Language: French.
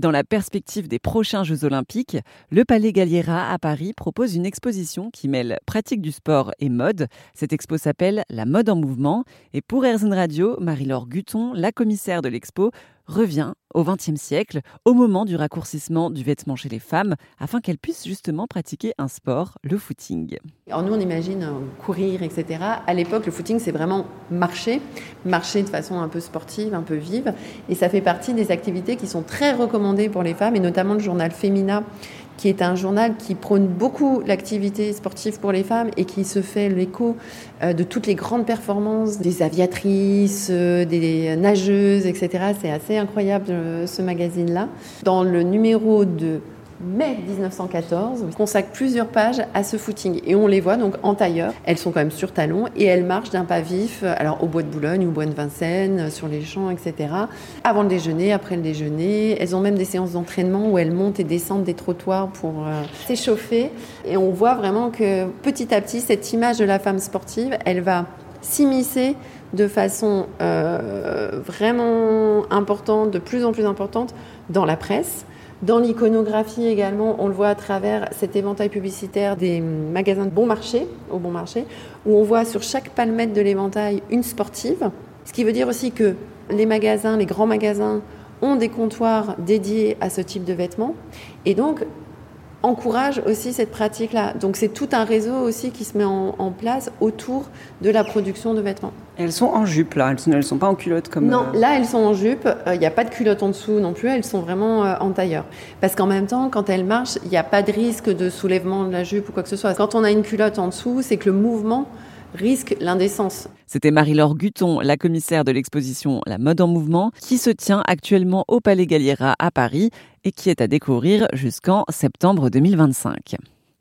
Dans la perspective des prochains Jeux Olympiques, le Palais Galliera à Paris propose une exposition qui mêle pratique du sport et mode. Cette expo s'appelle La mode en mouvement. Et pour RZN Radio, Marie-Laure Guton, la commissaire de l'expo, revient au XXe siècle, au moment du raccourcissement du vêtement chez les femmes, afin qu'elles puissent justement pratiquer un sport, le footing. Alors nous, on imagine euh, courir, etc. À l'époque, le footing, c'est vraiment marcher, marcher de façon un peu sportive, un peu vive, et ça fait partie des activités qui sont très recommandées pour les femmes, et notamment le journal Femina qui est un journal qui prône beaucoup l'activité sportive pour les femmes et qui se fait l'écho euh, de toutes les grandes performances des aviatrices, euh, des nageuses, etc. C'est assez incroyable euh, ce magazine-là. Dans le numéro de mai 1914 consacre plusieurs pages à ce footing. Et on les voit donc en tailleur. Elles sont quand même sur talons et elles marchent d'un pas vif, alors au bois de Boulogne ou au bois de Vincennes, sur les champs, etc. Avant le déjeuner, après le déjeuner. Elles ont même des séances d'entraînement où elles montent et descendent des trottoirs pour euh, s'échauffer. Et on voit vraiment que petit à petit, cette image de la femme sportive, elle va s'immiscer de façon euh, vraiment importante, de plus en plus importante dans la presse dans l'iconographie également, on le voit à travers cet éventail publicitaire des magasins de bon marché, au bon marché, où on voit sur chaque palmette de l'éventail une sportive. Ce qui veut dire aussi que les magasins, les grands magasins, ont des comptoirs dédiés à ce type de vêtements. Et donc, encourage aussi cette pratique-là. Donc c'est tout un réseau aussi qui se met en, place autour de la production de vêtements. elles sont en jupe là, elles ne sont, pas en culotte comme... Non, euh, là elles sont en jupe, il n'y a pas de culotte en dessous non plus, elles sont vraiment euh, en tailleur. Parce qu'en même temps, quand elles marchent, il n'y a pas de risque de soulèvement de la jupe ou quoi que ce soit. Quand on a une culotte en dessous, c'est que le mouvement risque l'indécence. C'était Marie-Laure Guton, la commissaire de l'exposition La mode en mouvement, qui se tient actuellement au Palais Galliera à Paris et qui est à découvrir jusqu'en septembre 2025.